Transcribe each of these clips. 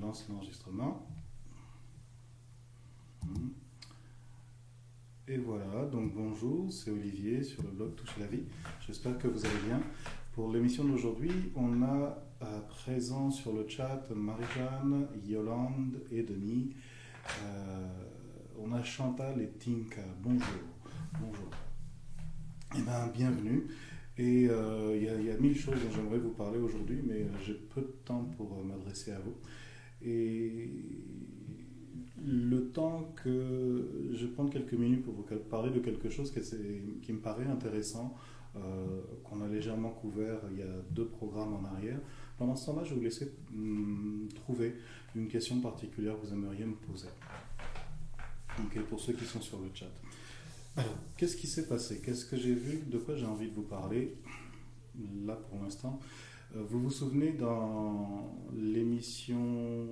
lance l'enregistrement. Hmm. Et voilà, donc bonjour, c'est Olivier sur le blog Toucher la vie. J'espère que vous allez bien. Pour l'émission d'aujourd'hui, on a à présent sur le chat Marie-Jeanne, Yolande et Denis. Euh, on a Chantal et Tinka. Bonjour. Bonjour. Eh bien, bienvenue. Et euh, il y, a mille choses dont j'aimerais vous parler aujourd'hui, mais j'ai peu de temps pour euh, m'adresser à vous. Et le temps que je prends quelques minutes pour vous parler de quelque chose qui, me paraît intéressant, qu'on a légèrement couvert il y a deux programmes en arrière. Pendant ce temps-là, je vais vous laisser hum, trouver une question particulière que vous aimeriez me poser. Pour ceux qui sont sur le chat. Alors, qu'est-ce qui s'est passé? Qu'est-ce que j'ai vu? De quoi j'ai envie de vous parler? Là, pour l'instant. Euh, vous vous souvenez dans l'émission,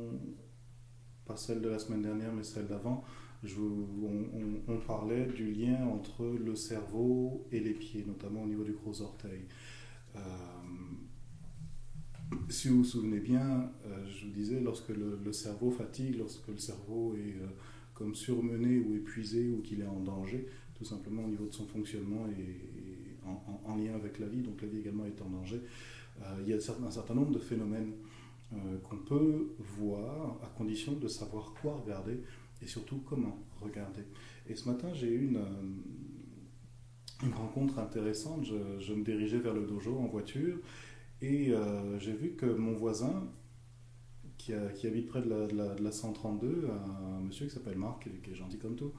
pas celle de la semaine dernière, mais celle d'avant, on, parlait du lien entre le cerveau et les pieds, notamment au niveau du gros orteil. Euh, si vous vous souvenez bien, euh, je vous disais, lorsque le, cerveau fatigue, lorsque le cerveau est comme surmené ou épuisé ou qu'il est en danger, tout simplement au niveau de son fonctionnement et, en, lien avec la vie, donc la vie également est en danger. Euh, il y a un certain nombre de phénomènes euh, qu'on peut voir à condition de savoir quoi regarder et surtout comment regarder. Et ce matin, j'ai eu une, euh, rencontre intéressante. Je, me dirigeais vers le dojo en voiture et j'ai vu que mon voisin, qui, habite près de la, de la, 132, un, monsieur qui s'appelle Marc, qui est gentil comme tout,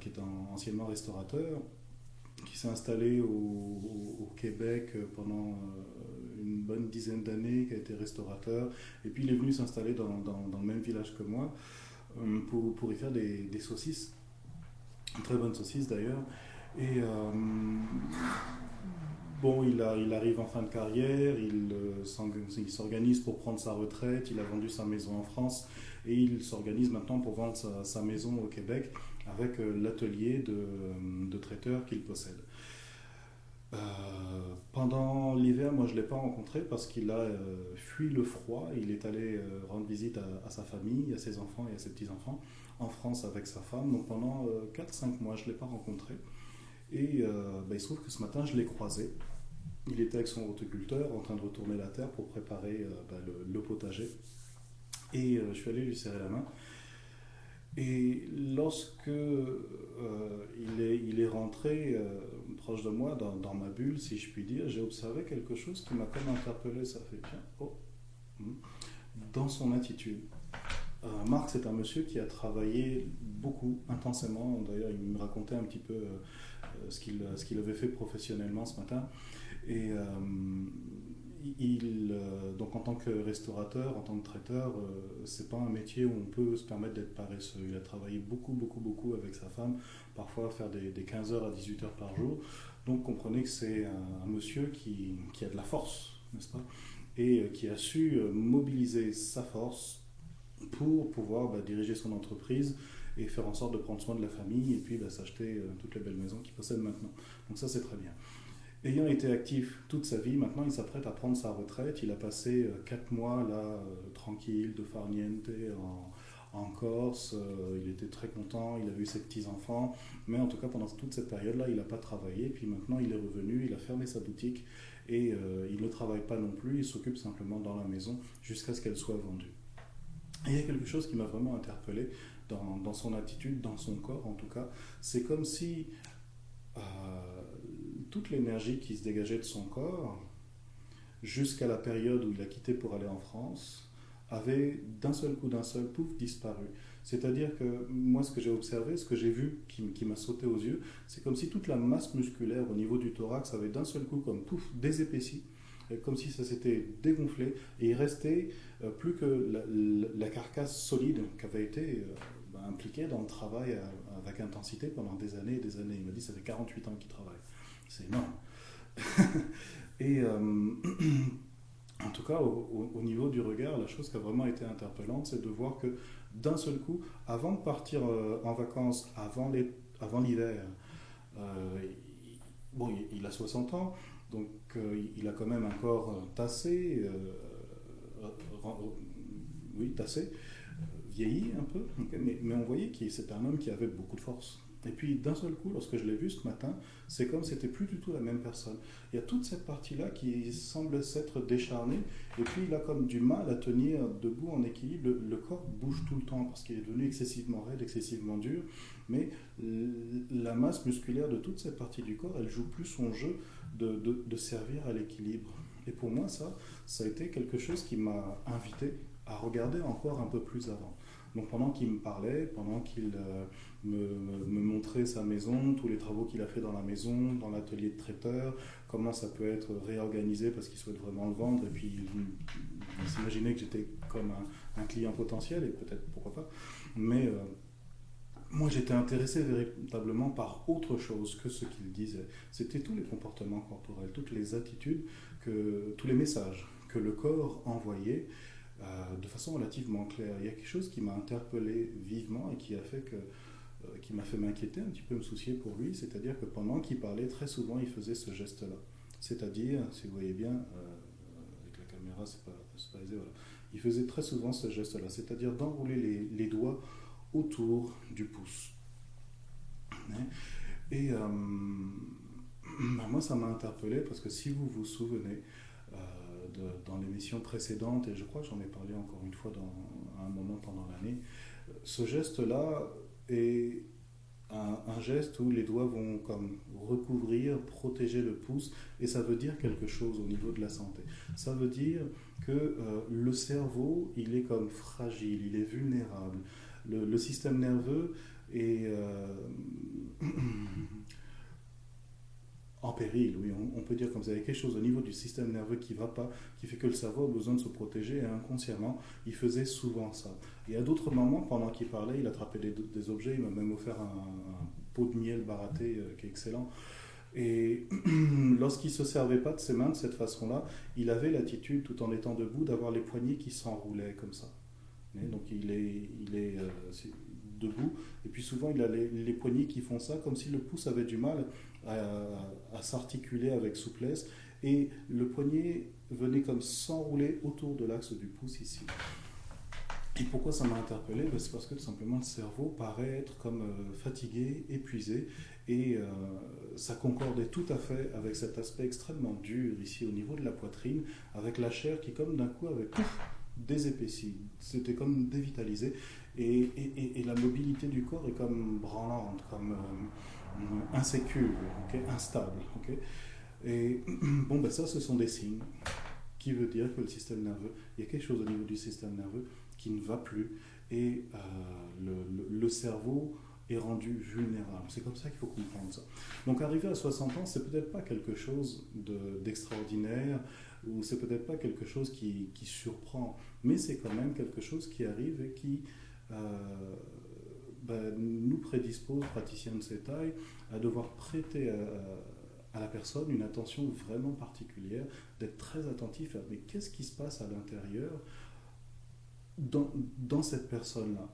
qui est anciennement restaurateur, qui s'est installé au, Québec pendant euh, une bonne dizaine d'années, qui a été restaurateur, et puis il est venu s'installer dans, le même village que moi euh, pour, pour y faire des, des saucisses, très bonnes saucisses d'ailleurs. Et bon, il, a, il arrive en fin de carrière, il, s'organise pour prendre sa retraite, il a vendu sa maison en France et il s'organise maintenant pour vendre sa, maison au Québec avec euh, l'atelier de, traiteur qu'il possède. Euh, pendant l'hiver, moi je ne l'ai pas rencontré parce qu'il a euh, fui le froid. Il est allé rendre visite à, sa famille, à ses enfants et à ses petits-enfants en France avec sa femme. Donc pendant 4-5 mois, je ne l'ai pas rencontré. Et bah, il se trouve que ce matin, je l'ai croisé. Il était avec son horticulteur en train de retourner la terre pour préparer bah, le, le, potager. Et je suis allé lui serrer la main. Et lorsque euh, il, est, il est rentré euh, proche de moi, dans, dans, ma bulle, si je puis dire, j'ai observé quelque chose qui m'a comme interpellé. Ça fait bien, oh, hmm, dans son attitude. Euh, Marc, c'est un monsieur qui a travaillé beaucoup, intensément. D'ailleurs, il me racontait un petit peu ce qu'il avait fait professionnellement ce matin. Et il, euh, donc en tant que restaurateur, en tant que traiteur, euh, c'est pas un métier où on peut se permettre d'être paresseux. Il a travaillé beaucoup, beaucoup, beaucoup avec sa femme, parfois faire des, 15 heures à 18 heures par jour. Donc comprenez que c'est un, monsieur qui, qui, a de la force, n'est-ce pas? Et euh, qui a su mobiliser sa force pour pouvoir bah, diriger son entreprise et faire en sorte de prendre soin de la famille et puis bah, s'acheter toutes les belles maisons qu'il possède maintenant. Donc ça c'est très bien. Ayant été actif toute sa vie, maintenant il s'apprête à prendre sa retraite. Il a passé euh, quatre mois là, euh, tranquille, de farniente, en, en Corse. Euh, il était très content, il a vu ses petits-enfants. Mais en tout cas, pendant toute cette période-là, il n'a pas travaillé. Puis maintenant, il est revenu, il a fermé sa boutique et il ne travaille pas non plus. Il s'occupe simplement dans la maison jusqu'à ce qu'elle soit vendue. Et il y a quelque chose qui m'a vraiment interpellé dans, son attitude, dans son corps en tout cas. C'est comme si toute l'énergie qui se dégageait de son corps, jusqu'à la période où il a quitté pour aller en France, avait d'un seul coup, d'un seul pouf, disparu. C'est-à-dire que moi, ce que j'ai observé, ce que j'ai vu qui, m'a sauté aux yeux, c'est comme si toute la masse musculaire au niveau du thorax avait d'un seul coup, comme pouf, désépaissi, comme si ça s'était dégonflé, et il restait euh, plus que la, carcasse solide qui avait été euh, bah, impliquée dans le travail avec intensité pendant des années et des années. Il m'a dit ça fait 48 ans qu'il travaille. C'est énorme. et euh, en tout cas, au, niveau du regard, la chose qui a vraiment été interpellante, c'est de voir que d'un seul coup, avant de partir euh, en vacances, avant l'hiver, euh, bon, il, a 60 ans, donc il a quand même un corps tassé, oui, tassé, vieilli un peu, mais, mais, on voyait que c'était un homme qui avait beaucoup de force. Et puis d'un seul coup, lorsque je l'ai vu ce matin, c'est comme c'était plus du tout la même personne. Il y a toute cette partie-là qui semble s'être décharnée, et puis il a comme du mal à tenir debout en équilibre. Le, corps bouge tout le temps parce qu'il est devenu excessivement raide, excessivement dur, mais la masse musculaire de toute cette partie du corps, elle joue plus son jeu de servir à l'équilibre. Et pour moi, ça, ça a été quelque chose qui m'a invité à regarder encore un peu plus avant. Donc pendant qu'il me parlait, pendant qu'il euh, me, montrait sa maison, tous les travaux qu'il a fait dans la maison, dans l'atelier de traiteur, comment ça peut être réorganisé parce qu'il souhaite vraiment le vendre, et puis il, s'imaginait que j'étais comme un, client potentiel, et peut-être pourquoi pas. Mais euh, moi j'étais intéressé véritablement par autre chose que ce qu'il disait. C'était tous les comportements corporels, toutes les attitudes, que, tous les messages que le corps envoyait euh, de façon relativement claire. Il y a quelque chose qui m'a interpellé vivement et qui a fait que qui m'a fait m'inquiéter, un petit peu me soucier pour lui, c'est-à-dire que pendant qu'il parlait, très souvent, il faisait ce geste-là. C'est-à-dire, si vous voyez bien, euh, avec la caméra, c'est pas, pas aisé, voilà. il faisait très souvent ce geste-là, c'est-à-dire d'enrouler les, doigts autour du pouce. Hein? Et bah, moi, ça m'a interpellé parce que si vous vous souvenez, dans l'émission précédente, et je crois que j'en ai parlé encore une fois dans, un moment pendant l'année, ce geste-là est un, geste où les doigts vont comme recouvrir, protéger le pouce, et ça veut dire quelque chose au niveau de la santé. Ça veut dire que euh, le cerveau, il est comme fragile, il est vulnérable. Le, système nerveux est... Euh, en péril, oui, on, peut dire comme vous avez quelque chose au niveau du système nerveux qui ne va pas, qui fait que le cerveau a besoin de se protéger et inconsciemment, il faisait souvent ça. Et à d'autres moments, pendant qu'il parlait, il attrapait des, objets, il m'a même offert un, pot de miel baraté euh, qui est excellent. Et lorsqu'il ne se servait pas de ses mains de cette façon-là, il avait l'attitude, tout en étant debout, d'avoir les poignets qui s'enroulaient comme ça. donc il est, euh, debout, et puis souvent il a les, les poignets qui font ça, comme si le pouce avait du mal à, s'articuler avec souplesse et le poignet venait comme s'enrouler autour de l'axe du pouce ici. Pourquoi ça m'a interpellé? Ben, C'est parce que tout simplement le cerveau paraît être comme euh, fatigué, épuisé, et euh, ça concordait tout à fait avec cet aspect extrêmement dur ici au niveau de la poitrine, avec la chair qui comme d'un coup avait pouf, désépaissi, c'était comme dévitalisé, et, et, et, la mobilité du corps est comme branlante, comme... Euh, insécure, instable. Et bon, ben ça, ce sont des signes qui veut dire que le système nerveux, il y a quelque chose au niveau du système nerveux ne va plus et euh, le, cerveau est rendu vulnérable. C'est comme ça qu'il faut comprendre ça. Donc arriver à 60 ans, c'est peut-être pas quelque chose d'extraordinaire ou c'est peut-être pas quelque chose qui, surprend, mais c'est quand même quelque chose qui arrive et qui euh, ben, nous prédispose, praticiens de cette taille, à devoir prêter à, la personne une attention vraiment particulière, d'être très attentif à mais qu'est-ce qui se passe à l'intérieur dans, cette personne-là.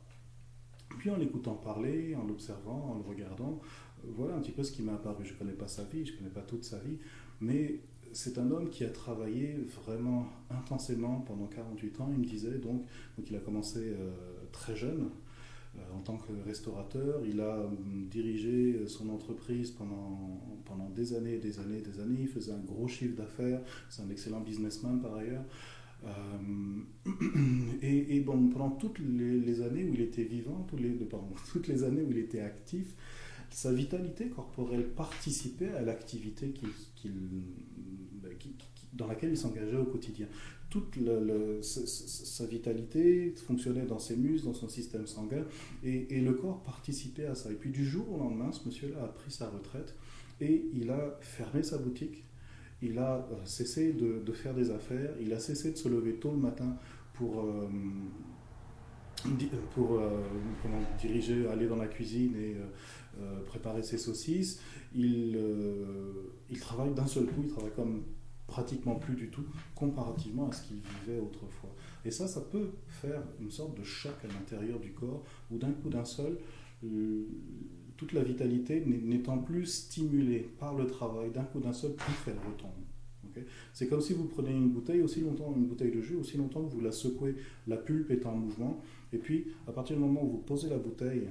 Puis en l'écoutant parler, en l'observant, en le regardant, voilà un petit peu ce qui m'a apparu. Je ne connais pas sa vie, je ne connais pas toute sa vie, mais c'est un homme qui a travaillé vraiment intensément pendant 48 ans. Il me disait donc, donc il a commencé euh, très jeune, euh, en tant que restaurateur. Il a euh, dirigé son entreprise pendant, pendant des années et des années et des années. Il faisait un gros chiffre d'affaires. C'est un excellent businessman par ailleurs. Euh, et, bon, pendant toutes les, années où il était vivant, toutes les, pardon, toutes les années où il était actif, sa vitalité corporelle participait à l'activité bah, dans laquelle il s'engageait au quotidien toute sa, vitalité fonctionnait dans ses muscles, dans son système sanguin, et, le corps participait à ça. Et puis du jour au lendemain, ce monsieur-là a pris sa retraite et il a fermé sa boutique, il a euh, cessé de, faire des affaires, il a cessé de se lever tôt le matin pour, euh, pour euh, diriger, aller dans la cuisine et préparer ses saucisses. Il, il travaille d'un seul coup, il travaille comme pratiquement plus du tout comparativement à ce qu'il vivait autrefois. Et ça, ça peut faire une sorte de choc à l'intérieur du corps où d'un coup d'un seul, toute la vitalité n'étant plus stimulée par le travail, d'un coup d'un seul, tout elle retombe. c'est comme si vous prenez une bouteille aussi longtemps, une bouteille de jus, aussi longtemps que vous la secouez, la pulpe est en mouvement, et puis à partir du moment où vous posez la bouteille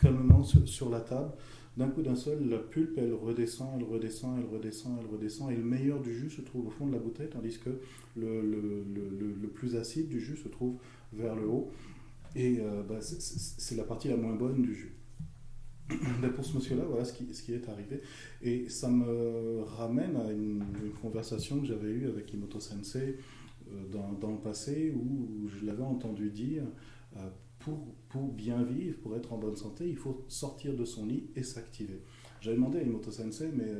calmement sur, la table, d'un coup d'un seul, la pulpe, elle redescend, elle redescend, elle redescend, elle redescend, et le meilleur du jus se trouve au fond de la bouteille, tandis que le plus acide du jus se trouve vers le haut. Et euh, bah, c'est la partie la moins bonne du jus. Ben, pour ce monsieur-là, voilà ce qui, ce qui, est arrivé. Et ça me ramène à une, conversation que j'avais eue avec Imoto Sensei euh, dans, dans, le passé où je l'avais entendu dire euh, pour, pour, bien vivre, pour être en bonne santé, il faut sortir de son lit et s'activer. J'avais demandé à Imoto Sensei, mais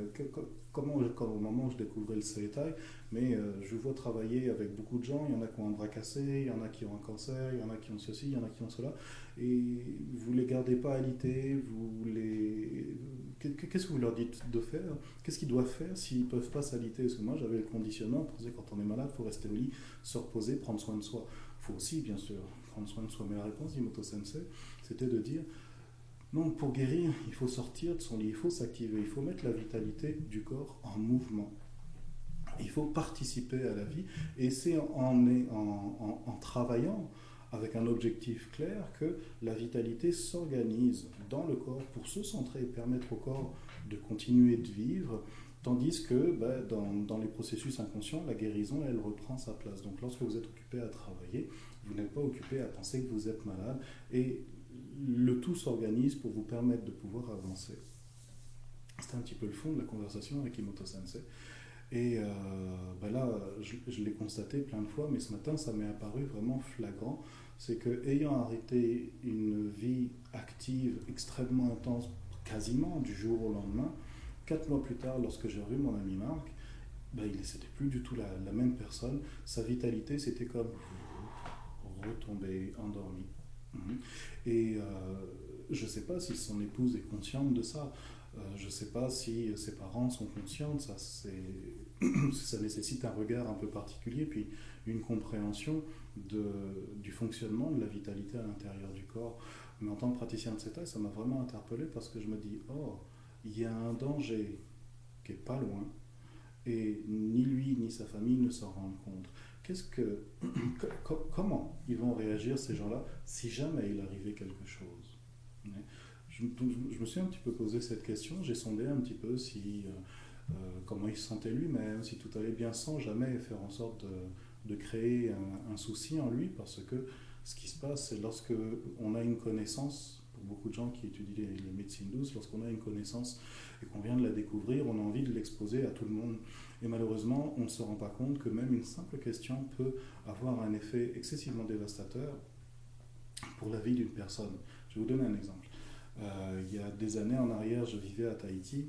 comment, quand, au moment où je découvrais le Seitai, mais euh, je vois travailler avec beaucoup de gens, il y en a qui ont un bras cassé, il y en a qui ont un cancer, il y en a qui ont ceci, il y en a qui ont cela, et vous ne les gardez pas alités, vous les... Qu'est-ce que vous leur dites de faire? Qu'est-ce qu'ils doivent faire s'ils peuvent pas s'aliter Parce que moi, j'avais le conditionnement, pour quand on est malade, il faut rester au lit, se reposer, prendre soin de soi. Il faut aussi, bien sûr, prendre soin de soi. Mais la réponse d'Imoto Sensei, c'était de dire, non, pour guérir, il faut sortir de son lit, il faut s'activer, il faut mettre la vitalité du corps en mouvement. Il faut participer à la vie et c'est en, travaillant avec un objectif clair que la vitalité s'organise dans le corps pour se centrer et permettre au corps de continuer de vivre, tandis que bah, dans, dans, les processus inconscients, la guérison, elle reprend sa place. Donc lorsque vous êtes occupé à travailler, vous n'êtes pas occupé à penser que vous êtes malade et le tout s'organise pour vous permettre de pouvoir avancer. C'était un petit peu le fond de la conversation avec Imoto Sensei. Et euh, ben là, je, l'ai constaté plein de fois, mais ce matin, ça m'est apparu vraiment flagrant. C'est que, ayant arrêté une vie active extrêmement intense, quasiment du jour au lendemain, quatre mois plus tard, lorsque j'ai revu mon ami Marc, ben, il n'était plus du tout la, même personne. Sa vitalité, c'était comme retomber endormi. Mhm. Et euh, je ne sais pas si son épouse est consciente de ça. Euh, je ne sais pas si ses parents sont conscients de ça. ça nécessite un regard un peu particulier, puis une compréhension du fonctionnement de la vitalité à l'intérieur du corps. Mais en tant que praticien de CETA, ça m'a vraiment interpellé parce que je me dis, oh, il y a un danger qui est pas loin, et ni lui ni sa famille ne s'en rendent compte. Qu'est-ce que, comment ils vont réagir ces gens-là si jamais il arrivait quelque chose? Je, me suis un petit peu posé cette question, j'ai sondé un petit peu si, euh, euh, comment il se sentait lui-même, si tout allait bien sans jamais faire en sorte de, créer un, souci en lui, parce que ce qui se passe, c'est lorsque on a une connaissance, pour beaucoup de gens qui étudient les, les médecines douces, lorsqu'on a une connaissance et qu'on vient de la découvrir, on a envie de l'exposer à tout le monde. Et malheureusement, on ne se rend pas compte que même une simple question peut avoir un effet excessivement dévastateur pour la vie d'une personne. Je vais vous donner un exemple. Euh, il y a des années en arrière, je vivais à Tahiti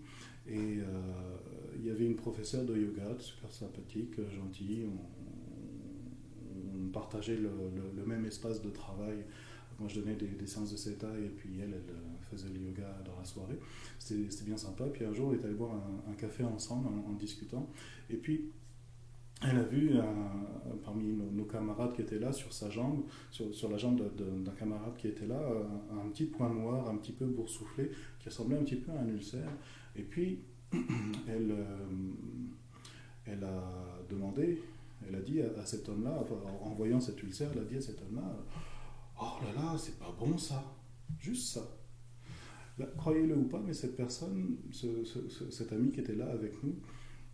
et euh, il y avait une professeure de yoga super sympathique, gentille. On, partageait le, même espace de travail. Moi, je donnais des, séances de CETA et puis elle, elle euh, faisait le yoga dans la soirée. C'était bien sympa. Puis un jour, on est allé boire un, café ensemble en, discutant. Et puis, elle a vu parmi nos, camarades qui étaient là sur sa jambe, sur, la jambe d'un camarade qui était là, un, petit point noir, un petit peu boursouflé, qui ressemblait un petit peu à un ulcère. Et puis, elle, euh, elle a demandé, elle a dit à, cet homme-là, en voyant cet ulcère, elle a dit à cet homme-là, oh là là, c'est pas bon ça, juste ça. Croyez-le ou pas, mais cette personne, cet ami qui était là avec nous,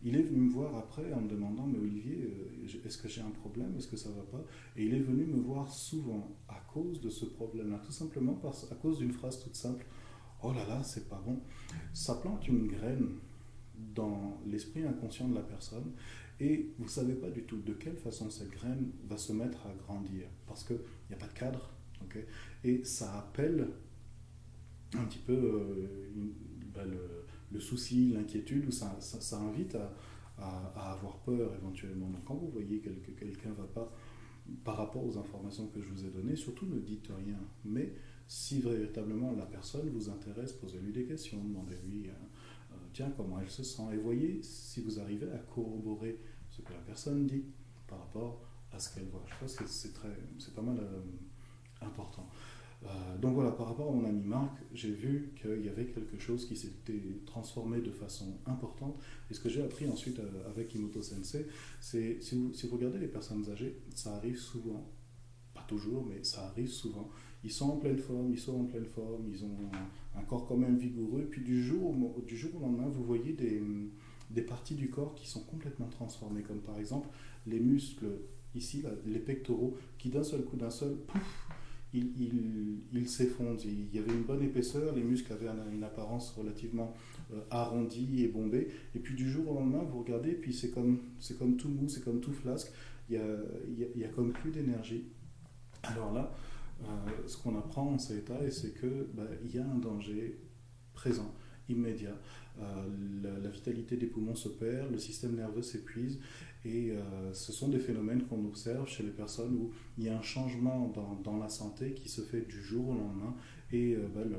il est venu me voir après en me demandant, mais Olivier, euh, est-ce que j'ai un problème Est-ce que ça va pas? Et il est venu me voir souvent à cause de ce problème-là, tout simplement parce, à cause d'une phrase toute simple, oh là là, c'est pas bon. Ça plante une graine dans l'esprit inconscient de la personne et vous ne savez pas du tout de quelle façon cette graine va se mettre à grandir parce qu'il n'y a pas de cadre. et ça appelle un petit peu euh, ben, le, souci, l'inquiétude, ou ça, ça, invite à, avoir peur éventuellement. Donc quand vous voyez que quelqu'un ne va pas par rapport aux informations que je vous ai données, surtout ne dites rien. Mais si véritablement la personne vous intéresse, posez-lui des questions, demandez-lui, euh, euh, tiens, comment elle se sent, et voyez si vous arrivez à corroborer ce que la personne dit par rapport à ce qu'elle voit. Je pense que c'est pas mal important. Euh, donc voilà, par rapport à mon ami Marc, j'ai vu qu'il y avait quelque chose qui s'était transformé de façon importante. Et ce que j'ai appris ensuite euh, avec Imoto Sensei, c'est si vous, si vous regardez les personnes âgées, ça arrive souvent, pas toujours, mais ça arrive souvent. Ils sont en pleine forme, ils sont en pleine forme, ils ont un, corps quand même vigoureux. Puis du jour, au, du jour au lendemain, vous voyez des, des parties du corps qui sont complètement transformées, comme par exemple les muscles ici, les pectoraux, qui d'un seul coup, d'un seul, pouf, il, il, s'effondre. Il y avait une bonne épaisseur, les muscles avaient une apparence relativement euh, arrondie et bombée. Et puis du jour au lendemain, vous regardez, puis c'est comme, c'est comme tout mou, c'est comme tout flasque. Il y a, il y a, comme plus d'énergie. Alors là, euh, ce qu'on apprend en cet état, c'est que bah, il y a un danger présent, immédiat. Euh, la, la, vitalité des poumons se perd, le système nerveux s'épuise et euh, ce sont des phénomènes qu'on observe chez les personnes où il y a un changement dans, dans la santé qui se fait du jour au lendemain. Et euh, bah, le,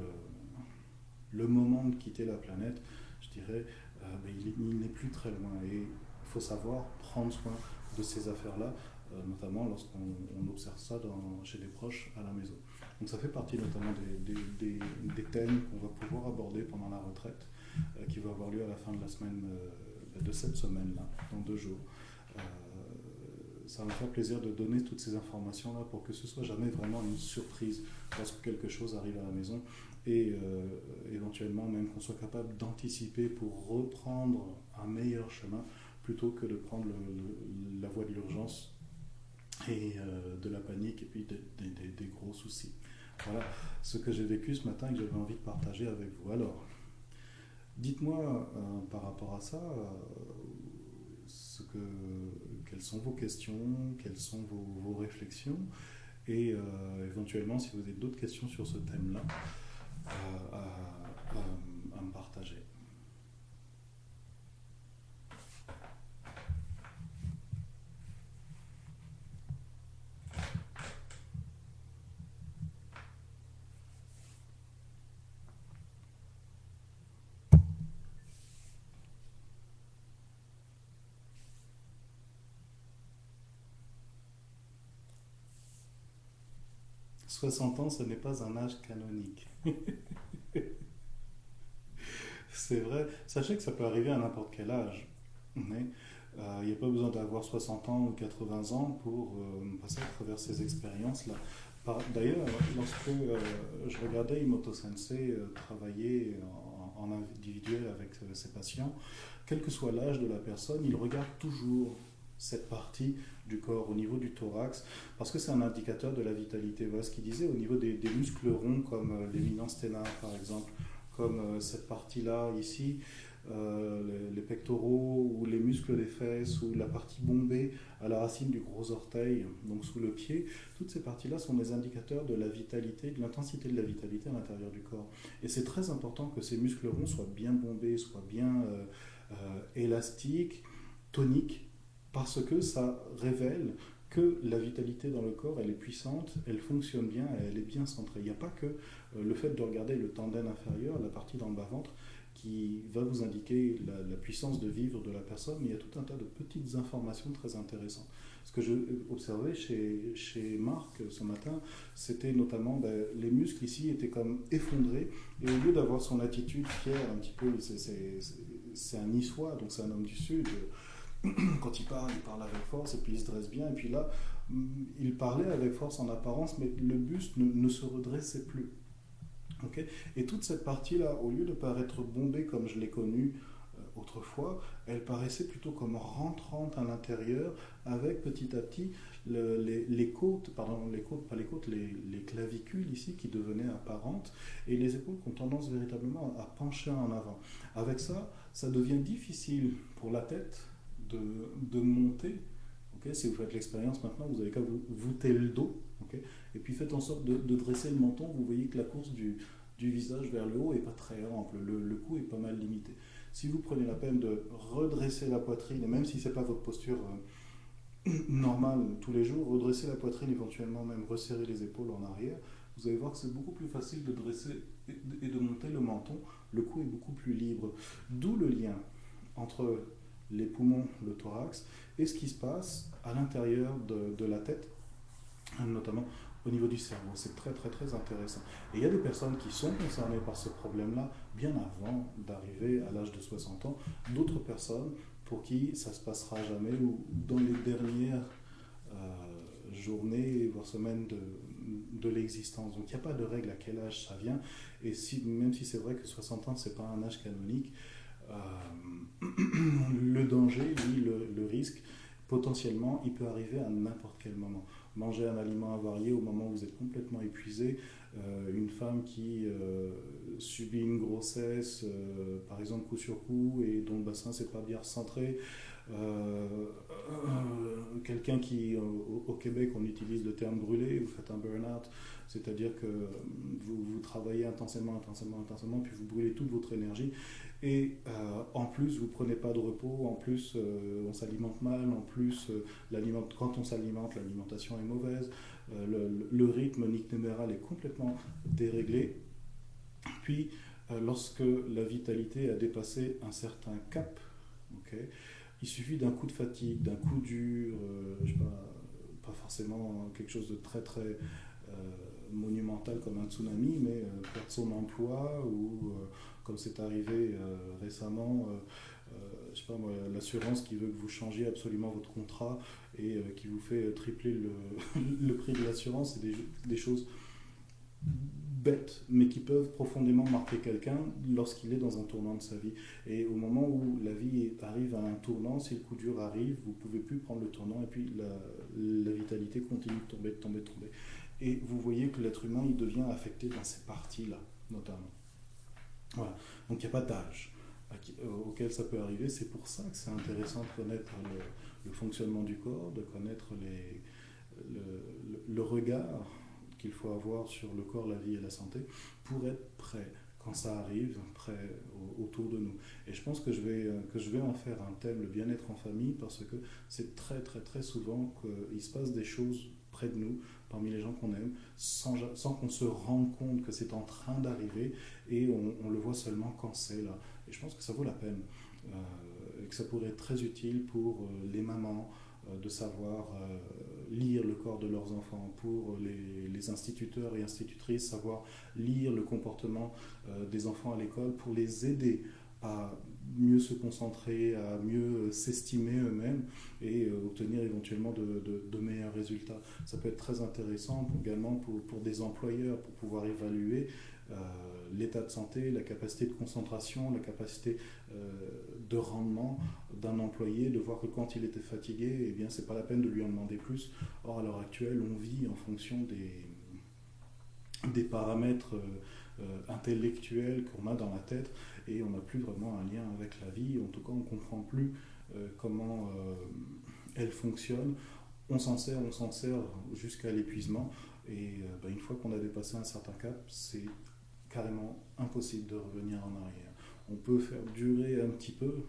le, moment de quitter la planète, je dirais, euh, bah, il, n'est plus très loin. Et il faut savoir prendre soin de ces affaires-là, notamment lorsqu'on observe ça chez des proches à la maison. Donc ça fait partie notamment des, des, des, thèmes qu'on va pouvoir aborder pendant la retraite, qui va avoir lieu à la fin de la semaine, de cette semaine-là, dans deux jours. Euh, ça me faire plaisir de donner toutes ces informations-là pour que ce soit jamais vraiment une surprise lorsque quelque chose arrive à la maison et euh, éventuellement même qu'on soit capable d'anticiper pour reprendre un meilleur chemin plutôt que de prendre la voie de l'urgence et euh, de la panique et puis des, gros soucis. Voilà ce que j'ai vécu ce matin et que j'avais envie de partager avec vous. Alors, dites-moi par rapport à ça, que, quelles sont vos questions, quelles sont vos, réflexions, et euh, éventuellement, si vous avez d'autres questions sur ce thème-là, euh, à me partager. 60 ans, ce n'est pas un âge canonique. c'est vrai. Sachez que ça peut arriver à n'importe quel âge. Mais euh, il n'y a pas besoin d'avoir 60 ans ou 80 ans pour euh, passer à travers ces expériences-là. D'ailleurs, lorsque euh, je regardais Imoto Sensei travailler en, en, individuel avec ses patients, quel que soit l'âge de la personne, il regarde toujours cette partie du corps, au niveau du thorax, parce que c'est un indicateur de la vitalité. Voilà ce qu'il disait au niveau des, muscles ronds, comme euh, l'éminence ténar par exemple, comme euh, cette partie-là ici, euh, les, les, pectoraux ou les muscles des fesses ou la partie bombée à la racine du gros orteil, donc sous le pied, toutes ces parties-là sont des indicateurs de la vitalité, de l'intensité de la vitalité à l'intérieur du corps. Et c'est très important que ces muscles ronds soient bien bombés, soient bien euh, élastiques, toniques, parce que ça révèle que la vitalité dans le corps, elle est puissante, elle fonctionne bien, elle est bien centrée. Il n'y a pas que euh, le fait de regarder le tendon inférieur, la partie dans le bas-ventre, qui va vous indiquer la, puissance de vivre de la personne, mais il y a tout un tas de petites informations très intéressantes. Ce que je observais chez, chez Marc ce matin, c'était notamment ben, les muscles ici étaient comme effondrés, et au lieu d'avoir son attitude fière, un petit peu, c'est un niçois, donc c'est un homme du Sud, quand il parle, il parle avec force et puis il se dresse bien. Et puis là, mm, il parlait avec force en apparence, mais le buste ne, se redressait plus. Okay et toute cette partie-là, au lieu de paraître bombée comme je l'ai connue euh, autrefois, elle paraissait plutôt comme rentrante à l'intérieur, avec petit à petit le, les, côtes, pardon, les côtes, pas les côtes, les, clavicules ici qui devenaient apparentes, et les épaules qui ont tendance véritablement à pencher en avant. Avec ça, ça devient difficile pour la tête de, monter. Si vous faites l'expérience maintenant, vous avez qu'à vous voûter le dos. Et puis faites en sorte de, dresser le menton. Vous voyez que la course du, visage vers le haut n'est pas très ample. Le, le, cou est pas mal limité. Si vous prenez la peine de redresser la poitrine, et même si ce n'est pas votre posture euh, normale tous les jours, redresser la poitrine, éventuellement même resserrer les épaules en arrière, vous allez voir que c'est beaucoup plus facile de dresser et de monter le menton. Le cou est beaucoup plus libre. D'où le lien entre les poumons, le thorax, et ce qui se passe à l'intérieur de, la tête notamment au niveau du cerveau. C'est très très très intéressant. Et il y a des personnes qui sont concernées par ce problème-là bien avant d'arriver à l'âge de 60 ans, d'autres personnes pour qui ça se passera jamais ou dans les dernières euh, journées, voire semaines de, l'existence. Donc il n'y a pas de règle à quel âge ça vient. Et si, même si c'est vrai que 60 ans, ce n'est pas un âge canonique, le danger, lui, le, risque, potentiellement, il peut arriver à n'importe quel moment manger un aliment avarié au moment où vous êtes complètement épuisé. Euh, une femme qui euh, subit une grossesse, euh, par exemple coup sur coup, et dont le bassin s'est pas bien recentré. Quelqu'un qui, au, Québec, on utilise le terme brûlé, vous faites un burn-out, c'est-à-dire que vous, vous travaillez intensément, intensément, intensément, puis vous brûlez toute votre énergie. Et euh, en plus, vous ne prenez pas de repos, en plus, euh, on s'alimente mal, en plus, euh, quand on s'alimente, l'alimentation est mauvaise, le, le, rythme nictéméral est complètement déréglé. Puis, lorsque la vitalité a dépassé un certain cap, il suffit d'un coup de fatigue, d'un coup dur, je sais pas, pas forcément quelque chose de très très monumental comme un tsunami, mais perdre son emploi ou comme c'est arrivé euh, récemment, euh, euh, l'assurance qui veut que vous changiez absolument votre contrat et qui vous fait tripler le, prix de l'assurance, c'est des, choses bêtes, mais qui peuvent profondément marquer quelqu'un lorsqu'il est dans un tournant de sa vie. Et au moment où la vie arrive à un tournant, si le coup dur arrive, vous pouvez plus prendre le tournant et puis la, vitalité continue de tomber, de tomber, de tomber. Et vous voyez que l'être humain, il devient affecté dans ces parties-là, notamment. Voilà. Donc il n'y a pas d'âge euh, auquel ça peut arriver. C'est pour ça que c'est intéressant de connaître le, fonctionnement du corps, de connaître les, le, regard qu'il faut avoir sur le corps, la vie et la santé pour être prêt quand ça arrive, prêt autour de nous. Et je pense que je vais, euh, que je vais en faire un thème, le bien-être en famille, parce que c'est très très très souvent qu'il se passe des choses près de nous, parmi les gens qu'on aime, sans, sans qu'on se rende compte que c'est en train d'arriver et on, le voit seulement quand c'est là. Et je pense que ça vaut la peine euh, et que ça pourrait être très utile pour euh, les mamans euh, de savoir lire le corps de leurs enfants, pour les, les, instituteurs et institutrices savoir lire le comportement des enfants à l'école, pour les aider à mieux se concentrer, à mieux s'estimer eux-mêmes et obtenir éventuellement de, de, meilleurs résultats. Ça peut être très intéressant également pour, pour des employeurs, pour pouvoir évaluer euh, l'état de santé, la capacité de concentration, la capacité euh, de rendement d'un employé, de voir que quand il était fatigué, eh bien, c'est pas la peine de lui en demander plus. Or, à l'heure actuelle, on vit en fonction des, des paramètres euh, intellectuels qu'on a dans la tête et on n'a plus vraiment un lien avec la vie. En tout cas, on ne comprend plus comment elle fonctionne. On s'en sert, on s'en sert jusqu'à l'épuisement. Et ben, une fois qu'on a dépassé un certain cap, c'est carrément impossible de revenir en arrière. On peut faire durer un petit peu,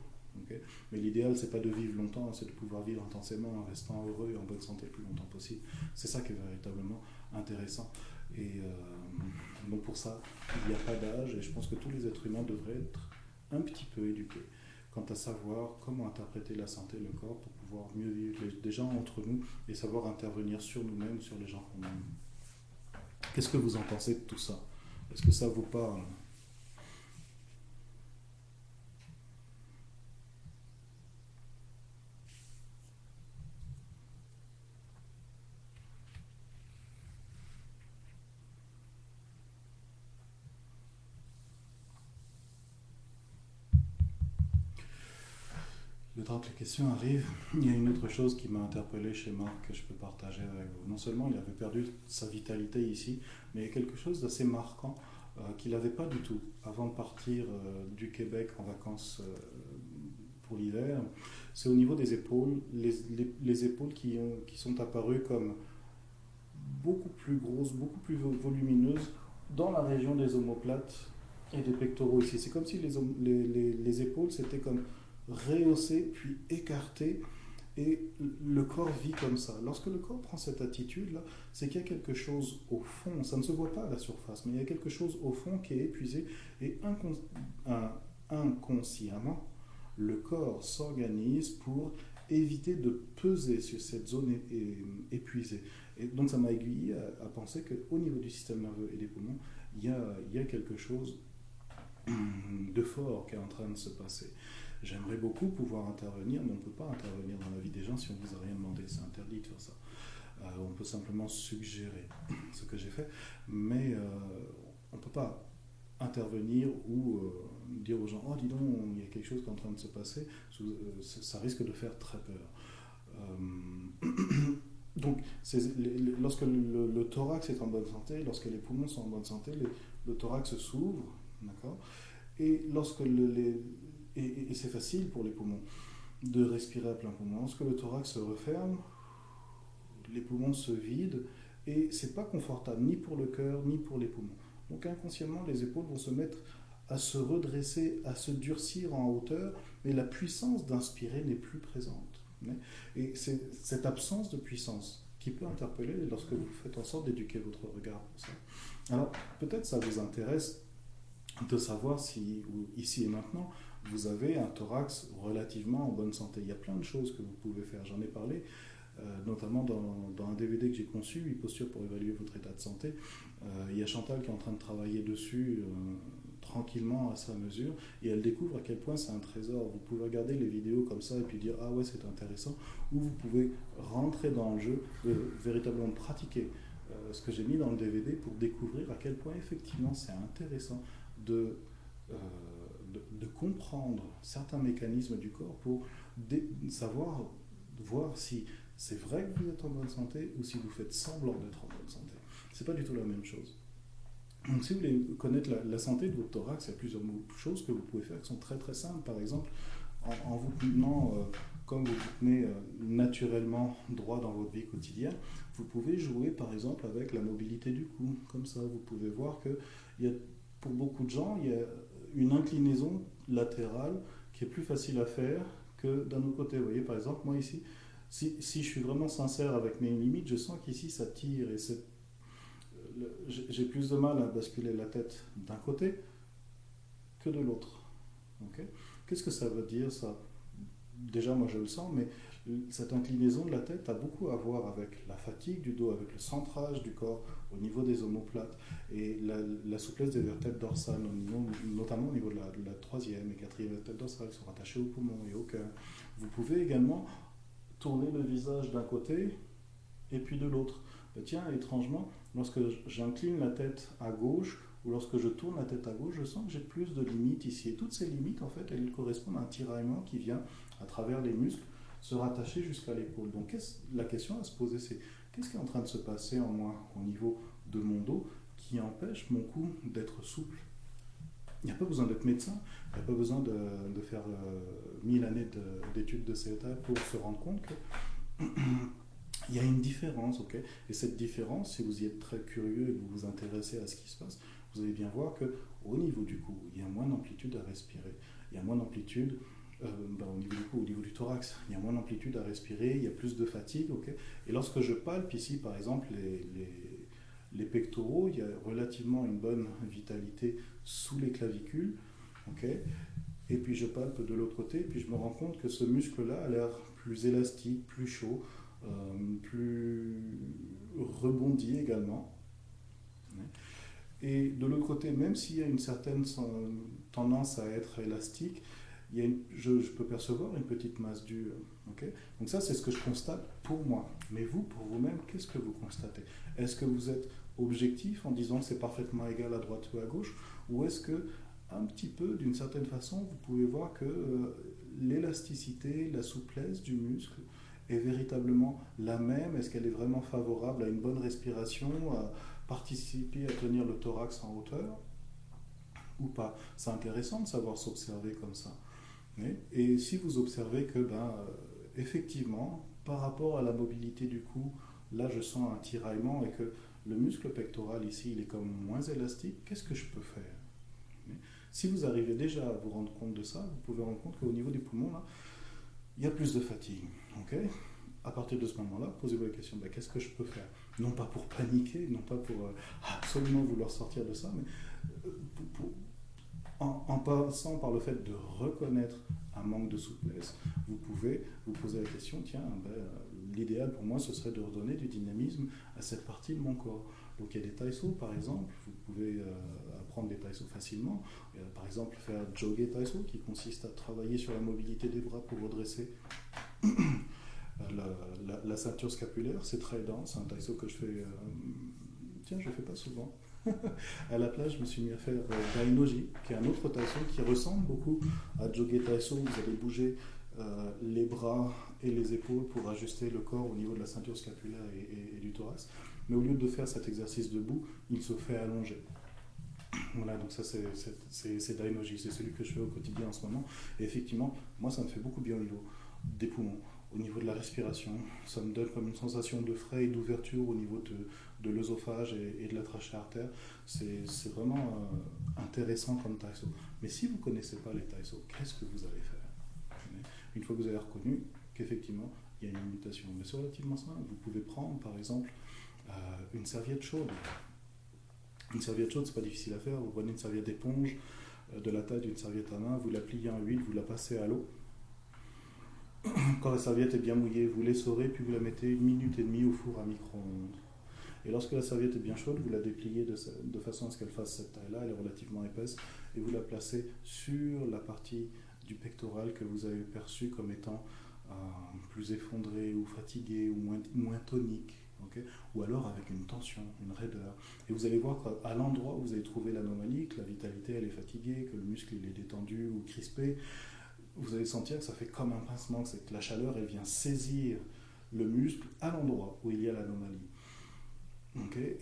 mais l'idéal, c'est pas de vivre longtemps, c'est de pouvoir vivre intensément en restant heureux et en bonne santé le plus longtemps possible. C'est ça qui est véritablement intéressant. Et euh, donc pour ça, il n'y a pas d'âge, et je pense que tous les êtres humains devraient être un petit peu éduqués quant à savoir comment interpréter la santé et le corps pour pouvoir mieux vivre les, gens entre nous et savoir intervenir sur nous-mêmes, sur les gens qu'on aime. Qu'est-ce que vous en pensez de tout ça? Est-ce que ça vous parle? Le temps que les questions arrivent, il y a une autre chose qui m'a interpellé chez Marc que je peux partager avec vous. Non seulement il avait perdu sa vitalité ici, mais il y a quelque chose d'assez marquant euh, qu'il n'avait pas du tout avant de partir euh, du Québec en vacances euh, pour l'hiver. C'est au niveau des épaules, les, les, les épaules qui, ont, qui sont apparues comme beaucoup plus grosses, beaucoup plus volumineuses dans la région des omoplates et des pectoraux ici. C'est comme si les, les, les épaules s'étaient comme rehaussées puis écartées et le corps vit comme ça. Lorsque le corps prend cette attitude-là, c'est qu'il y a quelque chose au fond, ça ne se voit pas à la surface, mais il y a quelque chose au fond qui est épuisé et inconsciemment, le corps s'organise pour éviter de peser sur cette zone épuisée. Et donc ça m'a aiguillé à, penser qu'au niveau du système nerveux et des poumons, il y a, il y a quelque chose de fort qui est en train de se passer. J'aimerais beaucoup pouvoir intervenir, mais on ne peut pas intervenir dans la vie des gens si on ne vous a rien demandé. C'est interdit de faire ça. Euh, on peut simplement suggérer ce que j'ai fait, mais euh, on ne peut pas intervenir ou euh, dire aux gens Oh, dis donc, il y a quelque chose qui est en train de se passer. Ça risque de faire très peur. donc, lorsque le, thorax est en bonne santé, lorsque les poumons sont en bonne santé, le thorax s'ouvre, d'accord? Et lorsque les, et, c'est facile pour les poumons de respirer à plein poumon. Lorsque le thorax se referme, les poumons se vident et c'est pas confortable ni pour le cœur ni pour les poumons. Donc inconsciemment, les épaules vont se mettre à se redresser, à se durcir en hauteur, mais la puissance d'inspirer n'est plus présente. Et c'est cette absence de puissance qui peut interpeller lorsque vous faites en sorte d'éduquer votre regard. Alors peut-être ça vous intéresse de savoir si, ici et maintenant, vous avez un thorax relativement en bonne santé. Il y a plein de choses que vous pouvez faire. J'en ai parlé euh, notamment dans, un DVD que j'ai conçu, 8 postures pour évaluer votre état de santé. Euh, il y a Chantal qui est en train de travailler dessus euh, tranquillement à sa mesure et elle découvre à quel point c'est un trésor. Vous pouvez regarder les vidéos comme ça et puis dire ah ouais c'est intéressant ou vous pouvez rentrer dans le jeu, véritablement pratiquer ce que j'ai mis dans le DVD pour découvrir à quel point effectivement c'est intéressant de de, comprendre certains mécanismes du corps pour savoir, voir si c'est vrai que vous êtes en bonne santé ou si vous faites semblant d'être en bonne santé. C'est pas du tout la même chose. Donc, si vous voulez connaître la, santé de votre thorax, il y a plusieurs choses que vous pouvez faire qui sont très très simples. Par exemple, en, vous tenant euh, comme vous vous tenez euh, naturellement droit dans votre vie quotidienne, vous pouvez jouer par exemple avec la mobilité du cou. Comme ça, vous pouvez voir que y a, pour beaucoup de gens, il y a une inclinaison latérale qui est plus facile à faire que d'un autre côté. Vous voyez, par exemple, moi ici, si, si je suis vraiment sincère avec mes limites, je sens qu'ici ça tire et j'ai plus de mal à basculer la tête d'un côté que de l'autre. Qu'est-ce que ça veut dire ça? Déjà, moi je le sens, mais cette inclinaison de la tête a beaucoup à voir avec la fatigue du dos, avec le centrage du corps au niveau des omoplates et la, souplesse des vertèbres dorsales, notamment au niveau de la, troisième et quatrième vertèbre dorsale, qui sont rattachées au poumon et au cœur. Vous pouvez également tourner le visage d'un côté et puis de l'autre. Ben tiens, étrangement, lorsque j'incline la tête à gauche ou lorsque je tourne la tête à gauche, je sens que j'ai plus de limites ici. Et toutes ces limites, en fait, elles correspondent à un tiraillement qui vient à travers les muscles se rattacher jusqu'à l'épaule. Donc la question à se poser, c'est qu'est-ce qui est en train de se passer en moi au niveau de mon dos qui empêche mon cou d'être souple? Il n'y a pas besoin d'être médecin, il n'y a pas besoin de, faire euh, mille années d'études de, de pour se rendre compte que il y a une différence, ok? Et cette différence, si vous y êtes très curieux et vous vous intéressez à ce qui se passe, vous allez bien voir que au niveau du cou, il y a moins d'amplitude à respirer, il y a moins d'amplitude euh, bah, au niveau du cou, au niveau du thorax, il y a moins d'amplitude à respirer, il y a plus de fatigue. et lorsque je palpe ici, par exemple, les, pectoraux, il y a relativement une bonne vitalité sous les clavicules. et puis je palpe de l'autre côté, et puis je me rends compte que ce muscle-là a l'air plus élastique, plus chaud, euh, plus rebondi également. Et de l'autre côté, même s'il y a une certaine tendance à être élastique, je, peux percevoir une petite masse dure. Donc ça, c'est ce que je constate pour moi. Mais vous, pour vous-même, qu'est-ce que vous constatez? Est-ce que vous êtes objectif en disant que c'est parfaitement égal à droite ou à gauche? Ou est-ce que, un petit peu, d'une certaine façon, vous pouvez voir que euh, l'élasticité, la souplesse du muscle est véritablement la même? Est-ce qu'elle est vraiment favorable à une bonne respiration, à participer à tenir le thorax en hauteur? Ou pas? C'est intéressant de savoir s'observer comme ça. Et si vous observez que, ben, euh, effectivement, par rapport à la mobilité du cou, là je sens un tiraillement et que le muscle pectoral ici, il est comme moins élastique, qu'est-ce que je peux faire? Si vous arrivez déjà à vous rendre compte de ça, vous pouvez rendre compte qu'au niveau des poumons, là, il y a plus de fatigue. ok? À partir de ce moment-là, posez-vous la question, ben, qu'est-ce que je peux faire? Non pas pour paniquer, non pas pour euh, absolument vouloir sortir de ça, mais euh, pour en, passant par le fait de reconnaître un manque de souplesse, vous pouvez vous poser la question, tiens, ben, l'idéal pour moi, ce serait de redonner du dynamisme à cette partie de mon corps. Donc il y a des taïsos, par exemple, vous pouvez euh, apprendre des taïsos facilement. par exemple, faire jogger taïso, qui consiste à travailler sur la mobilité des bras pour redresser la, ceinture scapulaire. C'est très dense, un taïso que je fais... tiens, je ne fais pas souvent. à la place, je me suis mis à faire euh, Dainoji, qui est un autre taïso qui ressemble beaucoup à Jogge Taïso. Vous allez bouger euh, les bras et les épaules pour ajuster le corps au niveau de la ceinture scapulaire et, du thorax. Mais au lieu de faire cet exercice debout, il se fait allonger. Voilà, donc ça c'est Dainoji, c'est celui que je fais au quotidien en ce moment. Et effectivement, moi ça me fait beaucoup bien au niveau des poumons, au niveau de la respiration. Ça me donne comme une sensation de frais et d'ouverture au niveau de, de l'œsophage et, de la trachée artère. C'est vraiment euh, intéressant comme taïso. Mais si vous ne connaissez pas les taïsos, qu'est-ce que vous allez faire? Une fois que vous avez reconnu qu'effectivement, il y a une mutation. Mais c'est relativement simple. Vous pouvez prendre, par exemple, euh, une serviette chaude. Une serviette chaude, c'est pas difficile à faire. Vous prenez une serviette d'éponge euh, de la taille d'une serviette à main, vous la pliez en huile, vous la passez à l'eau. Quand la serviette est bien mouillée, vous l'essorez, puis vous la mettez une minute et demie au four à micro-ondes. Et lorsque la serviette est bien chaude, vous la dépliez de, façon à ce qu'elle fasse cette taille-là, elle est relativement épaisse, et vous la placez sur la partie du pectoral que vous avez perçue comme étant euh, plus effondrée ou fatiguée ou moins, tonique. ou alors avec une tension, une raideur. Et vous allez voir qu'à l'endroit où vous avez trouvé l'anomalie, que la vitalité elle est fatiguée, que le muscle il est détendu ou crispé, vous allez sentir que ça fait comme un pincement, que la chaleur elle vient saisir le muscle à l'endroit où il y a l'anomalie.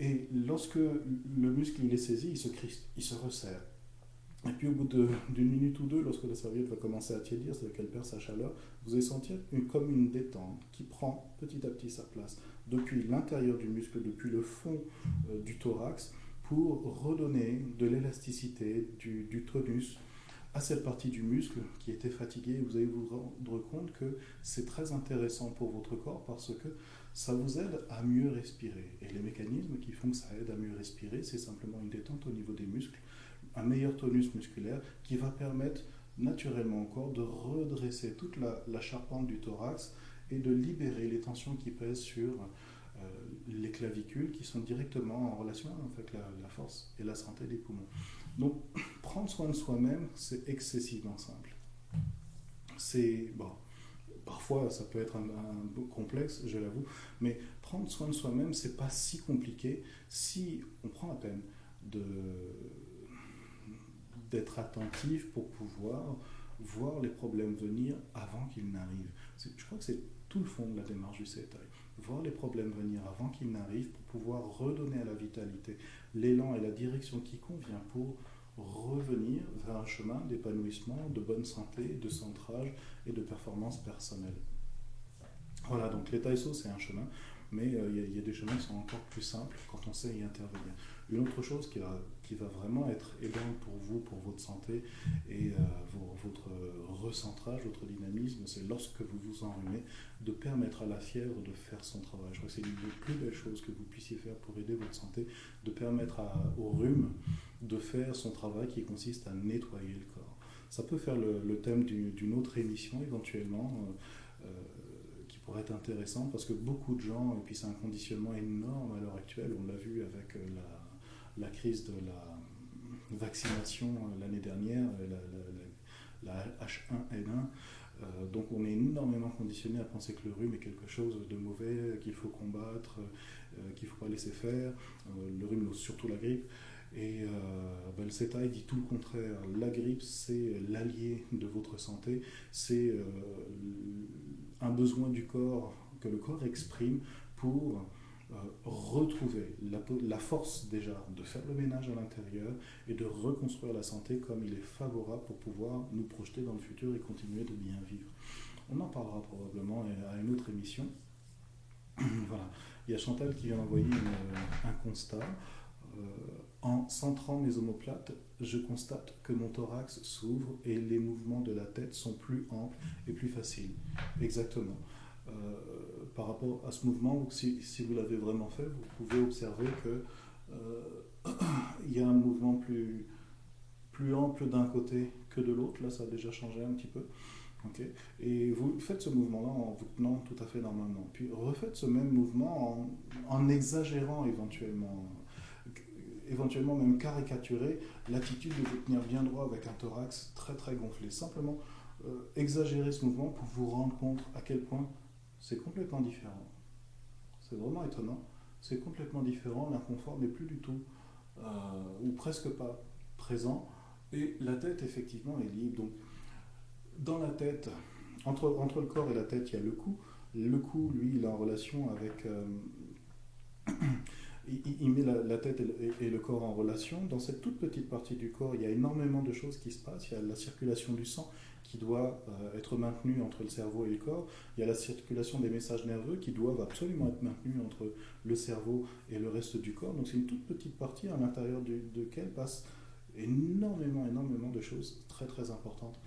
Et lorsque le muscle il est saisi, il se il se resserre. Et puis au bout d'une minute ou deux, lorsque la serviette va commencer à tiédir, c'est-à-dire qu'elle perd sa chaleur, vous allez sentir comme une détente qui prend petit à petit sa place depuis l'intérieur du muscle, depuis le fond euh, du thorax, pour redonner de l'élasticité, du, du, tonus à cette partie du muscle qui était fatiguée. Vous allez vous rendre compte que c'est très intéressant pour votre corps parce que ça vous aide à mieux respirer. Et les mécanismes qui font que ça aide à mieux respirer, c'est simplement une détente au niveau des muscles, un meilleur tonus musculaire qui va permettre naturellement encore de redresser toute la, charpente du thorax et de libérer les tensions qui pèsent sur euh, les clavicules qui sont directement en relation avec la, la, force et la santé des poumons. Donc prendre soin de soi-même, c'est excessivement simple. C'est bon, Parfois, ça peut être un, peu complexe, je l'avoue, mais prendre soin de soi-même, c'est pas si compliqué si on prend la peine d'être attentif pour pouvoir voir les problèmes venir avant qu'ils n'arrivent. Je crois que c'est tout le fond de la démarche du CETAI. Voir les problèmes venir avant qu'ils n'arrivent pour pouvoir redonner à la vitalité l'élan et la direction qui convient pour revenir vers un chemin d'épanouissement, de bonne santé, de centrage et de performance personnelle. Voilà, donc les Taïso, c'est un chemin, mais euh, il y, a des chemins qui sont encore plus simples quand on sait y intervenir. Une autre chose qui va, qui va vraiment être aidante pour vous, pour votre santé et euh, votre recentrage, votre dynamisme, c'est lorsque vous vous enrhumez, de permettre à la fièvre de faire son travail. Je crois que c'est une des plus belles choses que vous puissiez faire pour aider votre santé, de permettre au rhume de faire son travail qui consiste à nettoyer le corps. Ça peut faire le, thème d'une autre émission éventuellement. Euh, euh, qui pourrait être intéressant parce que beaucoup de gens, et puis c'est un conditionnement énorme à l'heure actuelle, on l'a vu avec la, la crise de la vaccination euh, l'année dernière, la, H1N1. Euh, donc on est énormément conditionné à penser que le rhume est quelque chose de mauvais, qu'il faut combattre, euh, qu'il ne faut pas laisser faire. le rhume, surtout la grippe. Et ben, le CETA dit tout le contraire. La grippe, c'est l'allié de votre santé, c'est un besoin du corps que le corps exprime pour euh, retrouver la, force déjà de faire le ménage à l'intérieur et de reconstruire la santé comme il est favorable pour pouvoir nous projeter dans le futur et continuer de bien vivre. On en parlera probablement à une autre émission. voilà. Il y a Chantal qui vient d'envoyer un constat. Euh, en centrant mes omoplates, je constate que mon thorax s'ouvre et les mouvements de la tête sont plus amples et plus faciles. Exactement. Euh, par rapport à ce mouvement, si, si vous l'avez vraiment fait, vous pouvez observer que euh, il y a un mouvement plus, plus ample d'un côté que de l'autre. Là, ça a déjà changé un petit peu. Ok Et vous faites ce mouvement-là en vous tenant tout à fait normalement. Puis refaites ce même mouvement en, en exagérant éventuellement, éventuellement même caricaturer l'attitude de vous tenir bien droit avec un thorax très très gonflé. Simplement euh, exagérer ce mouvement pour vous rendre compte à quel point c'est complètement différent. C'est vraiment étonnant. C'est complètement différent. L'inconfort n'est plus du tout, euh, ou presque pas, présent. Et la tête, effectivement, est libre. Donc, dans la tête, entre, entre le corps et la tête, il y a le cou. Le cou, lui, il est en relation avec. Euh, il, met la, tête et le, corps en relation. Dans cette toute petite partie du corps, il y a énormément de choses qui se passent. Il y a la circulation du sang qui doit euh, être maintenue entre le cerveau et le corps. Il y a la circulation des messages nerveux qui doivent absolument être maintenus entre le cerveau et le reste du corps. Donc c'est une toute petite partie à l'intérieur de laquelle passe énormément, énormément de choses très, très importantes.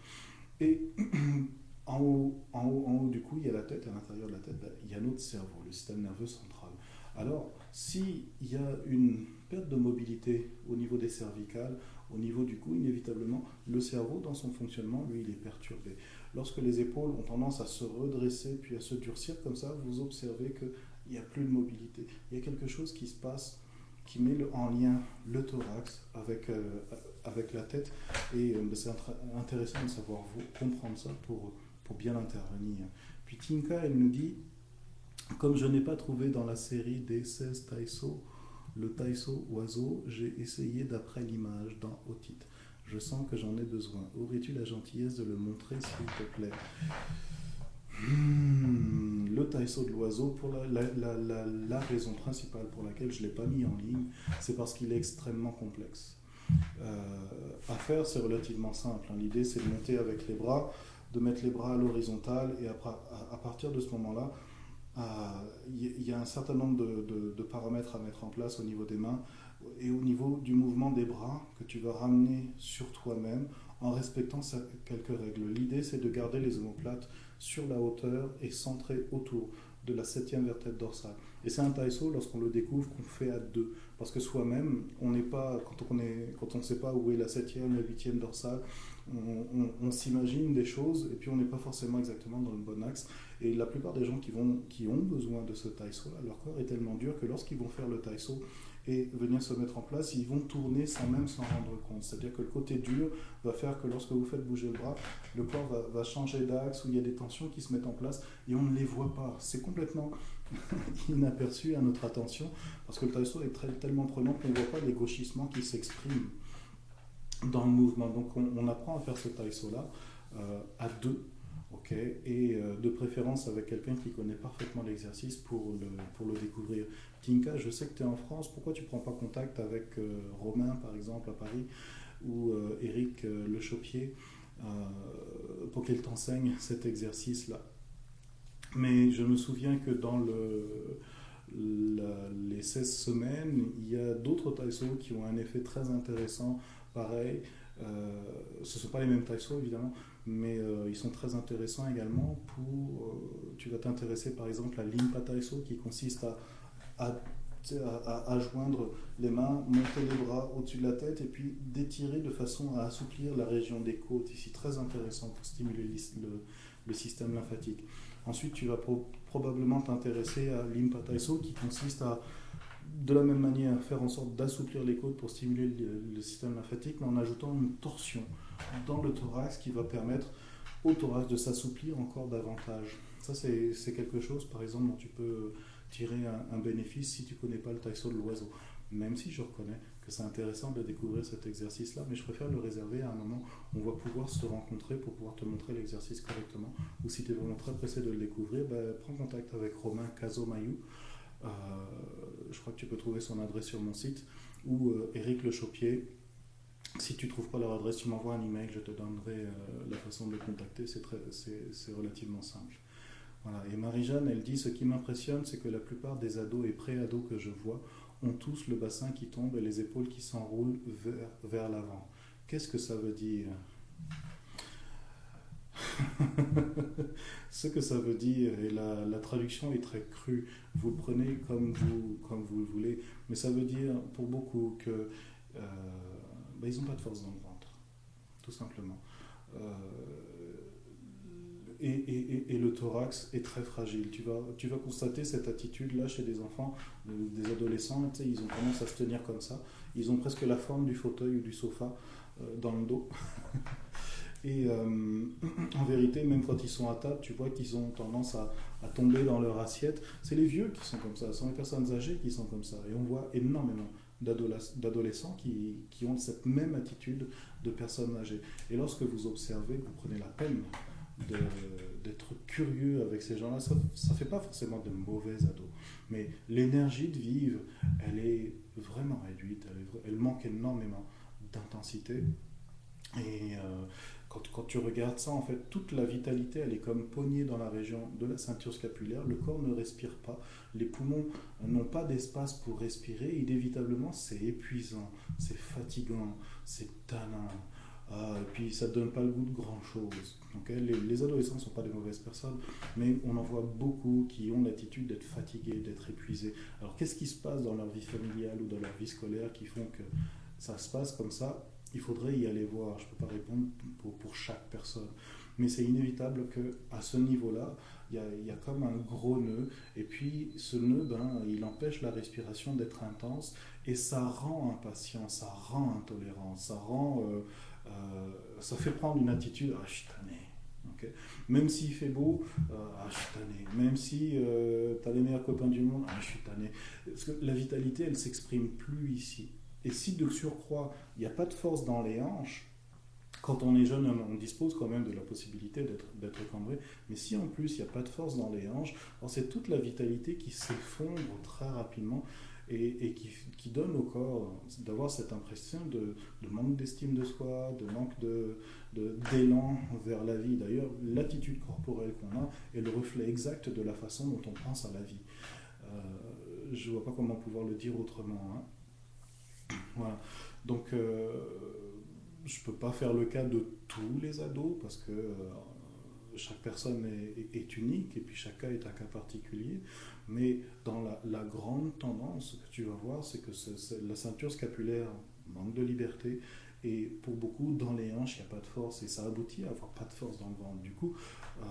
Et en haut, en haut, du cou, il y a la tête, à l'intérieur de la tête, ben, il y a notre cerveau, le système nerveux central. Alors, s'il y a une perte de mobilité au niveau des cervicales, au niveau du cou, inévitablement, le cerveau, dans son fonctionnement, lui, il est perturbé. Lorsque les épaules ont tendance à se redresser puis à se durcir comme ça, vous observez qu'il n'y a plus de mobilité. Il y a quelque chose qui se passe qui met en lien le thorax avec, euh, avec la tête. Et euh, c'est intéressant de savoir vous, comprendre ça pour, pour bien intervenir. Puis Tinka, elle nous dit comme je n'ai pas trouvé dans la série des 16 Taiso le Taiso oiseau, j'ai essayé d'après l'image dans Otit. Je sens que j'en ai besoin. Aurais-tu la gentillesse de le montrer, s'il te plaît? Hmm, Le Taiso de l'oiseau, pour la, raison principale pour laquelle je ne l'ai pas mis en ligne, c'est parce qu'il est extrêmement complexe. Euh, à faire, c'est relativement simple. Hein. L'idée, c'est de monter avec les bras, de mettre les bras à l'horizontale, et à partir de ce moment-là, il y a un certain nombre de, paramètres à mettre en place au niveau des mains et au niveau du mouvement des bras que tu vas ramener sur toi-même en respectant quelques règles. L'idée, c'est de garder les omoplates sur la hauteur et centrées autour de la septième vertèbre dorsale. Et c'est un taïso, lorsqu'on le découvre, qu'on fait à deux. Parce que soi-même, on n'est pas, quand on ne sait pas où est la septième, la huitième dorsale, on, s'imagine des choses et puis on n'est pas forcément exactement dans le bon axe. Et la plupart des gens qui, vont, qui ont besoin de ce taïso, leur corps est tellement dur que lorsqu'ils vont faire le taïso et venir se mettre en place, ils vont tourner sans même s'en rendre compte. C'est-à-dire que le côté dur va faire que lorsque vous faites bouger le bras, le corps va, changer d'axe, où il y a des tensions qui se mettent en place et on ne les voit pas. C'est complètement inaperçu à notre attention parce que le taïso est tellement prenant qu'on ne voit pas les gauchissements qui s'expriment dans le mouvement. Donc on, apprend à faire ce taïso-là euh, à deux, ok, et euh, de préférence avec quelqu'un qui connaît parfaitement l'exercice pour le, pour le découvrir. Tinka, je sais que tu es en France, pourquoi tu ne prends pas contact avec euh, Romain, par exemple, à Paris, ou Eric Le Chopier, pour qu'il t'enseigne cet exercice-là? Mais je me souviens que dans le, les 16 semaines, il y a d'autres taïsos qui ont un effet très intéressant pareil. Euh, ce ne sont pas les mêmes taïsos évidemment, mais euh, ils sont très intéressants également pour. Euh, tu vas t'intéresser par exemple à l'impa taïso qui consiste à, à, joindre les mains, monter les bras au-dessus de la tête et puis d'étirer de façon à assouplir la région des côtes. Ici, très intéressant pour stimuler le, le système lymphatique. Ensuite, tu vas probablement t'intéresser à l'impa taïso qui consiste à de la même manière, faire en sorte d'assouplir les côtes pour stimuler le, système lymphatique, mais en ajoutant une torsion dans le thorax qui va permettre au thorax de s'assouplir encore davantage. Ça, c'est quelque chose, par exemple, dont tu peux tirer un, bénéfice si tu ne connais pas le taïso de l'oiseau. Même si je reconnais que c'est intéressant de découvrir cet exercice-là, mais je préfère le réserver à un moment où on va pouvoir se rencontrer pour pouvoir te montrer l'exercice correctement. Ou si tu es vraiment très pressé de le découvrir, ben, prends contact avec Romain Casomayou. Euh, je crois que tu peux trouver son adresse sur mon site, ou Eric euh, Le Chopier. Si tu ne trouves pas leur adresse, tu m'envoies un email, je te donnerai euh, la façon de le contacter, c'est relativement simple. Voilà. Et Marie-Jeanne, elle dit Ce qui m'impressionne, c'est que la plupart des ados et pré-ados que je vois ont tous le bassin qui tombe et les épaules qui s'enroulent vers, vers l'avant. Qu'est-ce que ça veut dire? Ce que ça veut dire, et la, la, traduction est très crue, vous prenez comme vous, comme vous le voulez, mais ça veut dire pour beaucoup que euh, ben, ils n'ont pas de force dans le ventre, tout simplement. Euh, et, le thorax est très fragile. Tu vas, tu vas constater cette attitude-là chez des enfants, des adolescents, ils ont tendance à se tenir comme ça. Ils ont presque la forme du fauteuil ou du sofa euh, dans le dos. et euh, en vérité, même quand ils sont à table, tu vois qu'ils ont tendance à, à, tomber dans leur assiette. C'est les vieux qui sont comme ça, ce sont les personnes âgées qui sont comme ça. Et on voit énormément d'adolescents qui, ont cette même attitude de personnes âgées. Et lorsque vous observez, vous prenez la peine d'être curieux avec ces gens-là. Ça ne fait pas forcément de mauvais ados, mais l'énergie de vivre, elle est vraiment réduite, elle, manque énormément d'intensité. Et euh, quand, tu regardes ça, en fait, toute la vitalité, elle est comme pognée dans la région de la ceinture scapulaire. Le corps ne respire pas, les poumons n'ont pas d'espace pour respirer. Inévitablement, c'est épuisant, c'est fatigant, c'est tannant. Ah, et puis ça ne donne pas le goût de grand chose. les, les, adolescents ne sont pas des mauvaises personnes, mais on en voit beaucoup qui ont l'attitude d'être fatigués, d'être épuisés. Alors qu'est-ce qui se passe dans leur vie familiale ou dans leur vie scolaire qui font que ça se passe comme ça? Il faudrait y aller voir. Je ne peux pas répondre pour, chaque personne. Mais c'est inévitable qu'à ce niveau-là, il y, a comme un gros nœud. Et puis ce nœud, ben, il empêche la respiration d'être intense. Et ça rend impatient, ça rend intolérant, ça rend... Euh, euh, ça fait prendre une attitude, ah, je tanné. Même s'il fait beau, euh, ah, je tanné. Même si euh, tu as les meilleurs copains du monde, ah, je suis tanné. Parce que la vitalité, elle s'exprime plus ici. Et si de surcroît, il n'y a pas de force dans les hanches, quand on est jeune, on dispose quand même de la possibilité d'être cambré. Mais si en plus, il n'y a pas de force dans les hanches, c'est toute la vitalité qui s'effondre très rapidement et, qui, donne au corps d'avoir cette impression de, manque d'estime de soi, de manque d'élan de, vers la vie. D'ailleurs, l'attitude corporelle qu'on a est le reflet exact de la façon dont on pense à la vie. Euh, je ne vois pas comment pouvoir le dire autrement. Hein. Voilà. Donc, euh, je ne peux pas faire le cas de tous les ados parce que euh, chaque personne est, unique et puis chaque cas est un cas particulier. Mais dans la, grande tendance que tu vas voir, c'est que la ceinture scapulaire manque de liberté et pour beaucoup, dans les hanches, il n'y a pas de force et ça aboutit à avoir pas de force dans le ventre. Du coup, euh,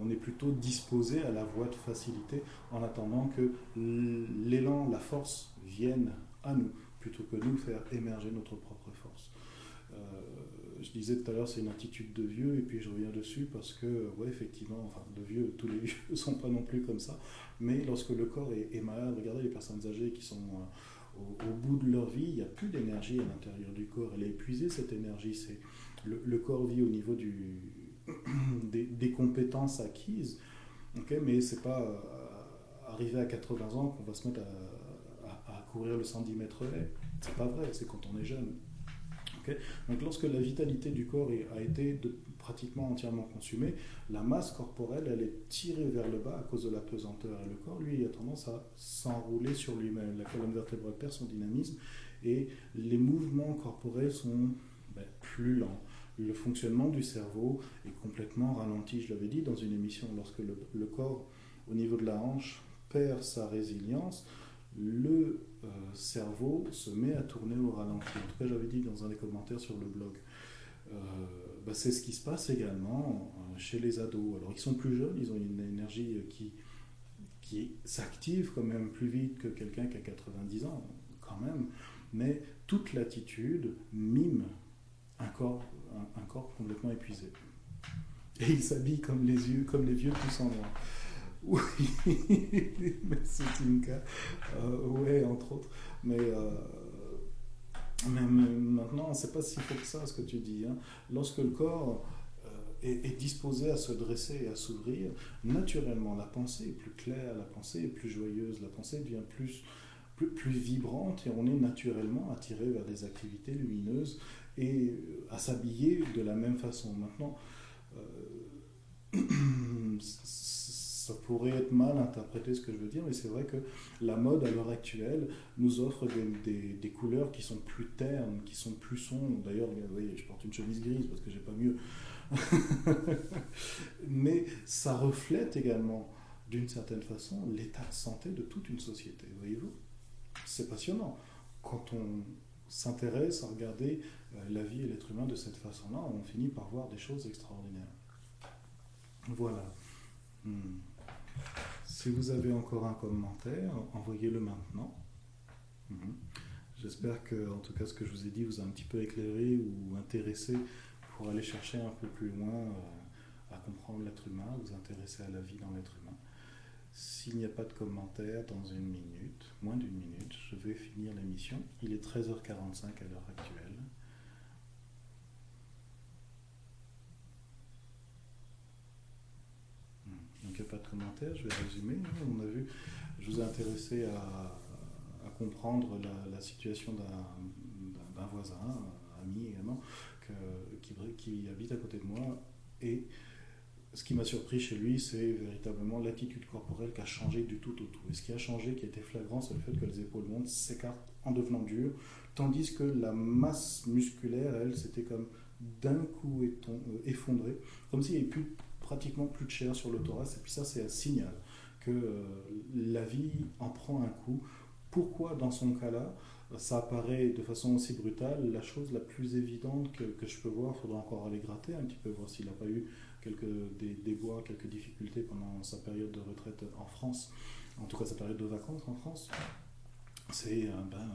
on est plutôt disposé à la voie de facilité en attendant que l'élan, la force viennent à nous plutôt que nous faire émerger notre propre force. Euh, je disais tout à l'heure, c'est une attitude de vieux, et puis je reviens dessus parce que, ouais, effectivement, enfin, de vieux, tous les vieux ne sont pas non plus comme ça, mais lorsque le corps est, malade, regardez les personnes âgées qui sont euh, au, bout de leur vie, il n'y a plus d'énergie à l'intérieur du corps, elle est épuisée cette énergie, c'est le, corps vit au niveau des, compétences acquises, ok mais c'est pas euh, arrivé à 80 ans qu'on va se mettre à courir le 110 mètres haies, c'est pas vrai, c'est quand on est jeune. Donc lorsque la vitalité du corps a été pratiquement entièrement consumée, la masse corporelle, elle est tirée vers le bas à cause de la pesanteur. Et le corps, lui, a tendance à s'enrouler sur lui-même. La colonne vertébrale perd son dynamisme et les mouvements corporels sont ben, plus lents. Le fonctionnement du cerveau est complètement ralenti. Je l'avais dit dans une émission, lorsque le corps, au niveau de la hanche, perd sa résilience, le euh, cerveau se met à tourner au ralenti. En tout cas, j'avais dit dans un des commentaires sur le blog. Euh, bah, c'est ce qui se passe également euh, chez les ados. Alors, ils sont plus jeunes, ils ont une énergie qui, qui s'active quand même plus vite que quelqu'un qui a 90 ans, quand même. Mais toute l'attitude mime un corps, un, corps complètement épuisé. Et ils s'habillent comme les yeux, comme les vieux tous en noir. Oui, merci Tinka. Euh, ouais, entre autres. Mais, euh, maintenant, c'est pas si faux que ça ce que tu dis. Hein. Lorsque le corps euh, est, disposé à se dresser et à s'ouvrir, naturellement, la pensée est plus claire, la pensée est plus joyeuse, la pensée devient plus, plus, plus vibrante et on est naturellement attiré vers des activités lumineuses et à s'habiller de la même façon. Maintenant, ça pourrait être mal interprété ce que je veux dire, mais c'est vrai que la mode à l'heure actuelle nous offre des, des, couleurs qui sont plus ternes, qui sont plus sombres. D'ailleurs, vous voyez, je porte une chemise grise parce que j'ai pas mieux. mais ça reflète également, d'une certaine façon, l'état de santé de toute une société, voyez-vous C'est passionnant. Quand on s'intéresse à regarder euh, la vie et l'être humain de cette façon-là, on finit par voir des choses extraordinaires. Voilà. Hmm. Si vous avez encore un commentaire, envoyez-le maintenant. Hmm. J'espère que, en tout cas, ce que je vous ai dit vous a un petit peu éclairé ou intéressé pour aller chercher un peu plus loin euh, à comprendre l'être humain, vous intéresser à la vie dans l'être humain. S'il n'y a pas de commentaires dans une minute, moins d'une minute, je vais finir l'émission. Il est 13h45 à l'heure actuelle. Hmm. Donc il n'y a pas de commentaires, je vais résumer. On a vu, je vous ai intéressé à, comprendre la, situation d'un voisin, ami également, qui, habite à côté de moi et ce qui m'a surpris chez lui, c'est véritablement l'attitude corporelle qui a changé du tout au tout. Et ce qui a changé, qui été flagrant, c'est le fait que les épaules montent, s'écartent en devenant dures, tandis que la masse musculaire, elle, c'était comme d'un coup euh, effondrée, comme s'il n'y avait plus, pratiquement plus de chair sur le thorax. Et puis ça, c'est un signal que euh, la vie en prend un coup. Pourquoi, dans son cas-là, ça apparaît de façon aussi brutale La chose la plus évidente que, que je peux voir, il faudra encore aller gratter un petit peu, voir s'il n'a pas eu quelques déboires, quelques difficultés pendant sa période de retraite en France, en tout cas sa période de vacances en France, c'est euh, ben,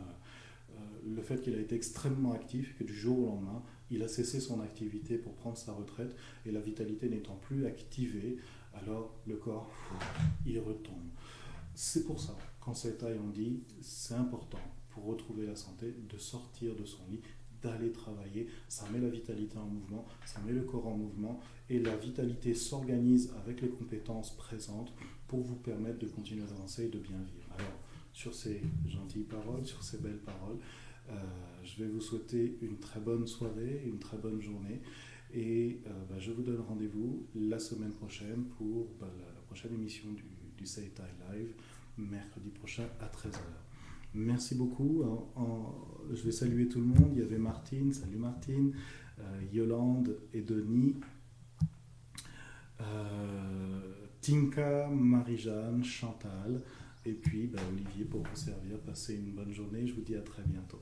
euh, le fait qu'il a été extrêmement actif, que du jour au lendemain, il a cessé son activité pour prendre sa retraite, et la vitalité n'étant plus activée, alors le corps, il retombe. C'est pour ça qu'en cette taille, on dit, c'est important pour retrouver la santé de sortir de son lit, d'aller travailler. Ça met la vitalité en mouvement, ça met le corps en mouvement et la vitalité s'organise avec les compétences présentes pour vous permettre de continuer à avancer et de bien vivre. Alors, sur ces gentilles paroles, sur ces belles paroles, euh, je vais vous souhaiter une très bonne soirée, une très bonne journée et euh, bah, je vous donne rendez-vous la semaine prochaine pour bah, la, prochaine émission du, du Say Live, mercredi prochain à 13h. Merci beaucoup. je vais saluer tout le monde. Il y avait Martine, salut Martine, euh, Yolande et Denis, Tinka, Marie-Jeanne, Chantal, et puis bah, Olivier pour vous servir. Passez une bonne journée. Je vous dis à très bientôt.